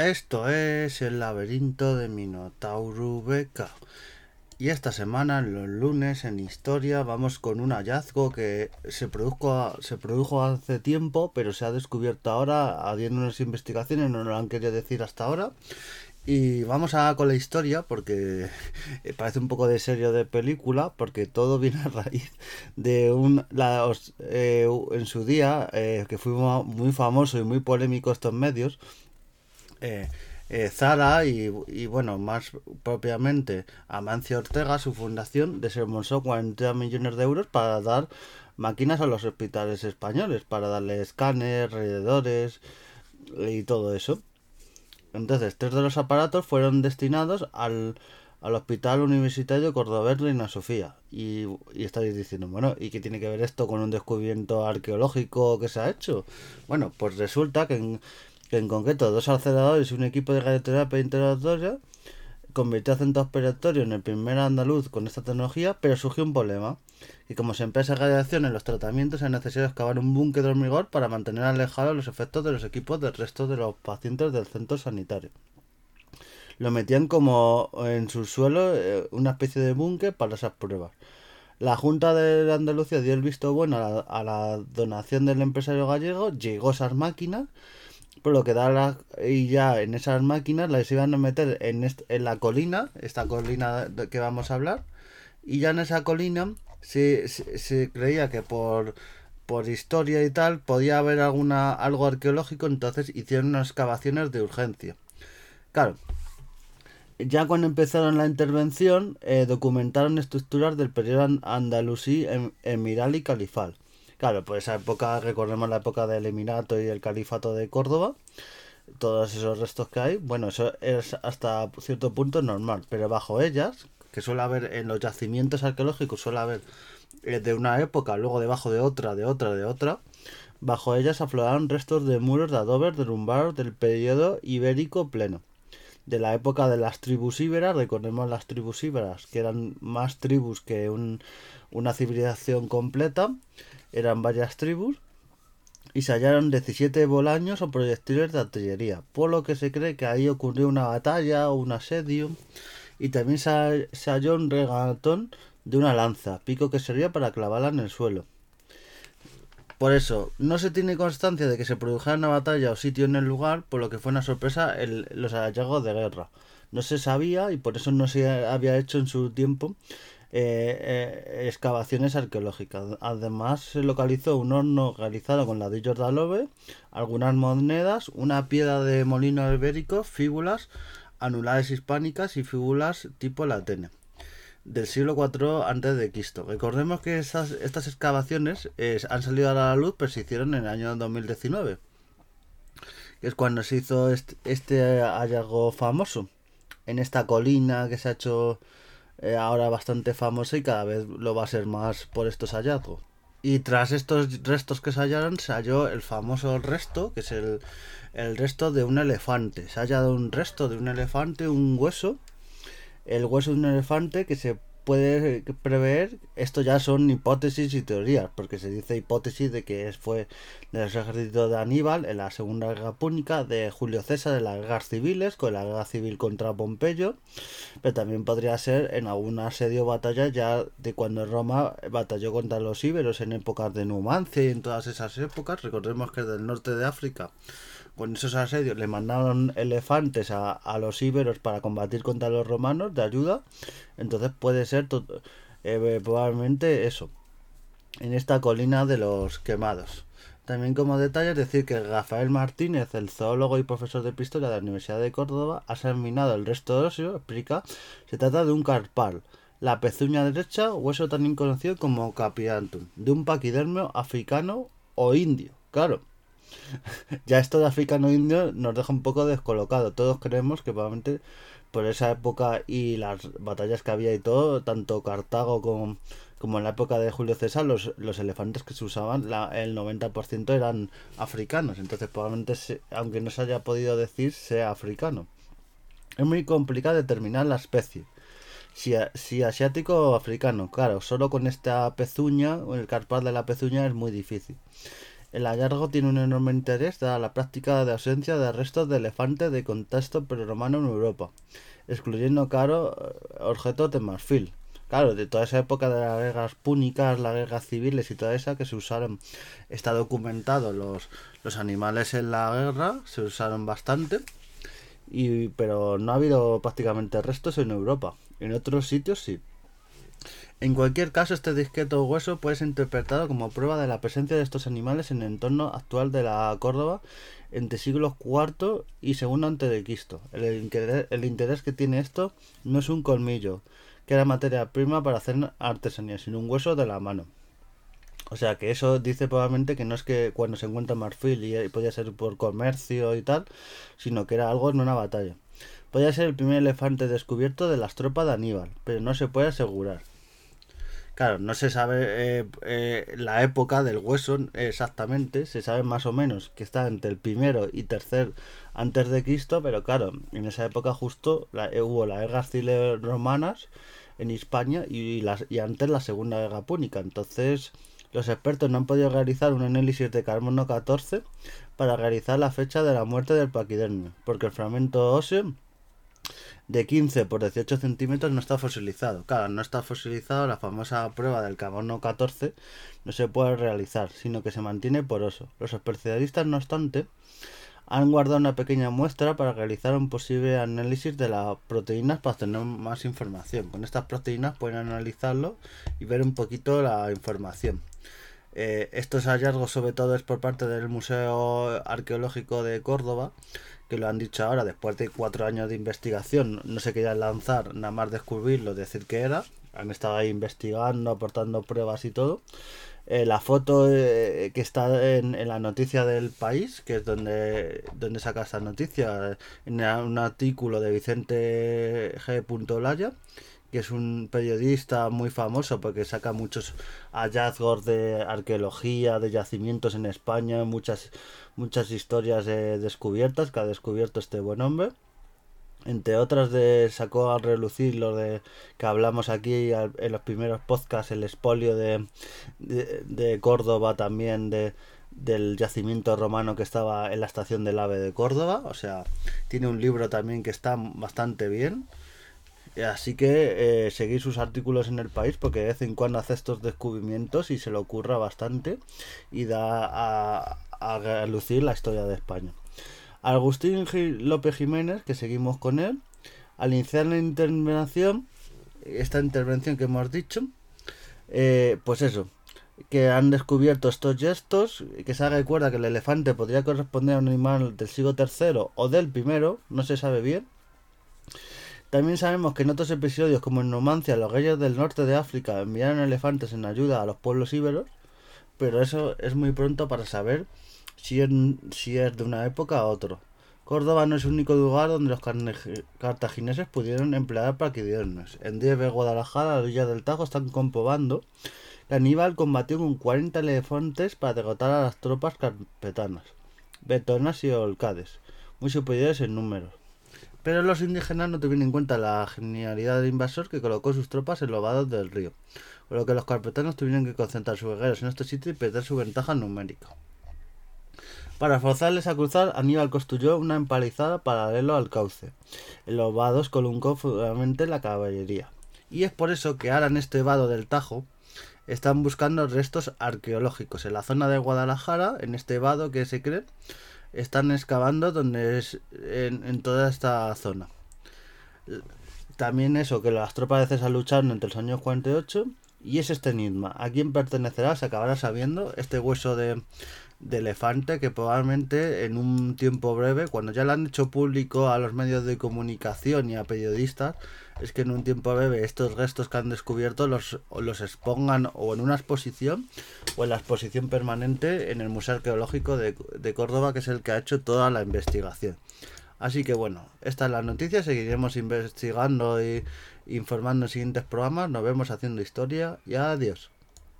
Esto es el laberinto de Minotauro Beca. Y esta semana, los lunes, en historia, vamos con un hallazgo que se produjo, se produjo hace tiempo, pero se ha descubierto ahora, habiendo unas investigaciones, no lo han querido decir hasta ahora. Y vamos a con la historia, porque parece un poco de serio de película, porque todo viene a raíz de un. Eh, en su día, eh, que fue muy famoso y muy polémico estos medios, eh, eh, Zara y, bueno, más propiamente Amancio Ortega, su fundación, desembolsó 40 millones de euros para dar máquinas a los hospitales españoles, para darle escáneres, alrededores y todo eso. Entonces, tres de los aparatos fueron destinados al, Hospital Universitario Cordobés Reina Sofía. Y, y estáis diciendo, bueno, ¿y qué tiene que ver esto con un descubrimiento arqueológico que se ha hecho? Bueno, pues resulta que en, que en concreto dos aceleradores y un equipo de radioterapia interrogatoria convirtió a centro operatorio en el primer andaluz con esta tecnología, pero surgió un problema. Y como se empieza radiación en los tratamientos, es necesario excavar un búnker de hormigón para mantener alejados los efectos de los equipos del resto de los pacientes del centro sanitario. Lo metían como en su suelo eh, una especie de búnker para esas pruebas. La Junta de Andalucía dio el visto bueno a la, a la donación del empresario gallego, llegó esas máquinas por lo que da la, y ya en esas máquinas las iban a meter en, en la colina, esta colina de que vamos a hablar, y ya en esa colina se, se, creía que por, por historia y tal podía haber alguna algo arqueológico, entonces hicieron unas excavaciones de urgencia. Claro, ya cuando empezaron la intervención, eh, documentaron estructuras del periodo andalusí, em, emiral y califal. Claro, pues esa época, recordemos la época del Emirato y el Califato de Córdoba, todos esos restos que hay, bueno, eso es hasta cierto punto normal, pero bajo ellas, que suele haber en los yacimientos arqueológicos, suele haber eh, de una época, luego debajo de otra, de otra, de otra, bajo ellas afloraron restos de muros de adobes derrumbados del periodo ibérico pleno. De la época de las tribus íberas, recordemos las tribus íberas, que eran más tribus que un, una civilización completa, eran varias tribus y se hallaron 17 bolaños o proyectiles de artillería, por lo que se cree que ahí ocurrió una batalla o un asedio y también se, halló un regatón de una lanza, pico que servía para clavarla en el suelo. Por eso, no se tiene constancia de que se produjera una batalla o sitio en el lugar, por lo que fue una sorpresa el, los hallazgos de guerra. No se sabía y por eso no se había hecho en su tiempo eh, eh, excavaciones arqueológicas. Además, se localizó un horno realizado con ladrillos de aloe, algunas monedas, una piedra de molino ibérico, fíbulas anulares hispánicas y fíbulas tipo latene del siglo IV antes de Cristo. Recordemos que estas, estas excavaciones han salido a la luz, pero se hicieron en el año 2019, que es cuando se hizo este, hallazgo famoso en esta colina que se ha hecho eh, ahora bastante famoso y cada vez lo va a ser más por estos hallazgos. Y tras estos restos que se hallaron, se halló el famoso resto, que es el, el resto de un elefante. Se ha hallado un resto de un elefante, un hueso, el hueso de un elefante que se puede prever, esto ya son hipótesis y teorías, porque se dice hipótesis de que fue del ejército de Aníbal en la Segunda Guerra Púnica, de Julio César en las guerras civiles, con la guerra civil contra Pompeyo, pero también podría ser en algún asedio o batalla ya de cuando Roma batalló contra los íberos en épocas de Numancia y en todas esas épocas, recordemos que es del norte de África con esos asedios le mandaron elefantes a, los íberos para combatir contra los romanos de ayuda. Entonces puede ser eh, probablemente eso. En esta colina de los quemados. También como detalle decir que Rafael Martínez, el zoólogo y profesor de historia de la Universidad de Córdoba, ha examinado el resto de óseo, explica, se trata de un carpal, la pezuña derecha, hueso también conocido como capiantum, de un paquidermio africano o indio. Claro, ya esto de africano indio nos deja un poco descolocado. Todos creemos que probablemente por esa época y las batallas que había y todo, tanto Cartago como, como en la época de Julio César, los, los elefantes que se usaban, el 90% eran africanos. Entonces probablemente, aunque no se haya podido decir, sea africano. Es muy complicado determinar la especie. Si, si asiático o africano, claro, solo con esta pezuña, o el carpal de la pezuña es muy difícil. El hallazgo tiene un enorme interés dada la práctica de ausencia de restos de elefantes de contexto prerromano en Europa, excluyendo, claro, objetos de marfil. Claro, de toda esa época de las guerras púnicas, las guerras civiles y toda esa que se usaron, está documentado los, los animales en la guerra, se usaron bastante, y, pero no ha habido prácticamente restos en Europa. En otros sitios sí. En cualquier caso, este disqueto hueso puede ser interpretado como prueba de la presencia de estos animales en el entorno actual de la Córdoba entre siglos IV y II a.C. El, interés, el interés que tiene esto no es un colmillo, que era materia prima para hacer artesanía, sino un hueso de la mano. O sea que eso dice probablemente que no es que cuando se encuentra marfil y podía ser por comercio y tal, sino que era algo en una batalla. Podía ser el primer elefante descubierto de las tropas de Aníbal, pero no se puede asegurar. Claro, no se sabe eh, eh, la época del hueso exactamente, se sabe más o menos que está entre el primero y tercer antes de Cristo, pero claro, en esa época justo eh, hubo las guerras civiles romanas en España y antes la segunda guerra púnica. Entonces, los expertos no han podido realizar un análisis de carbono 14 para realizar la fecha de la muerte del paquidermio, porque el fragmento óseo de 15 por 18 centímetros no está fosilizado. Claro, no está fosilizado, la famosa prueba del carbono 14 no se puede realizar, sino que se mantiene poroso. Los especialistas, no obstante, han guardado una pequeña muestra para realizar un posible análisis de las proteínas para tener más información. Con estas proteínas pueden analizarlo y ver un poquito la información. Eh, estos hallazgos sobre todo es por parte del Museo Arqueológico de Córdoba que lo han dicho ahora, después de cuatro años de investigación, no se querían lanzar, nada más descubrirlo, decir que era. Han estado ahí investigando, aportando pruebas y todo. Eh, la foto eh, que está en, la noticia del país, que es donde, donde saca esta noticia, en un artículo de Vicente G. Laya, que es un periodista muy famoso porque saca muchos hallazgos de arqueología, de yacimientos en España, muchas, muchas historias de descubiertas que ha descubierto este buen hombre. Entre otras de sacó a relucir lo de que hablamos aquí en los primeros podcasts, el espolio de, de, Córdoba también de, del yacimiento romano que estaba en la estación del AVE de Córdoba. O sea, tiene un libro también que está bastante bien. Así que eh, seguir sus artículos en el país porque de vez en cuando hace estos descubrimientos y se le ocurra bastante y da a, lucir la historia de España. Agustín López Jiménez, que seguimos con él, al iniciar la intervención, esta intervención que hemos dicho, eh, pues eso, que han descubierto estos gestos, que se recuerda que el elefante podría corresponder a un animal del siglo III o del primero, no se sabe bien, también sabemos que en otros episodios, como en Numancia, los reyes del norte de África enviaron elefantes en ayuda a los pueblos íberos, pero eso es muy pronto para saber si es, de una época a otra. Córdoba no es el único lugar donde los cartagineses pudieron emplear paquidiernos. En Dieve, Guadalajara, a la orilla del Tajo, están comprobando que Aníbal combatió con 40 elefantes para derrotar a las tropas carpetanas, betonas y olcades, muy superiores en número. Pero los indígenas no tuvieron en cuenta la genialidad del invasor que colocó sus tropas en los vados del río, por lo que los carpetanos tuvieron que concentrar sus guerreros en este sitio y perder su ventaja numérica. Para forzarles a cruzar, Aníbal construyó una empalizada paralelo al cauce. En los vados coluncó fundamentalmente la caballería. Y es por eso que ahora en este vado del Tajo están buscando restos arqueológicos. En la zona de Guadalajara, en este vado que se cree, están excavando donde es en, toda esta zona. También eso, que las tropas de César lucharon entre los años 48 y es este enigma. ¿A quién pertenecerá? Se acabará sabiendo este hueso de, de elefante que probablemente en un tiempo breve, cuando ya lo han hecho público a los medios de comunicación y a periodistas, es que en un tiempo breve estos restos que han descubierto los, los expongan o en una exposición o en la exposición permanente en el Museo Arqueológico de, de Córdoba, que es el que ha hecho toda la investigación. Así que bueno, esta es la noticia, seguiremos investigando y informando en siguientes programas, nos vemos haciendo historia y adiós.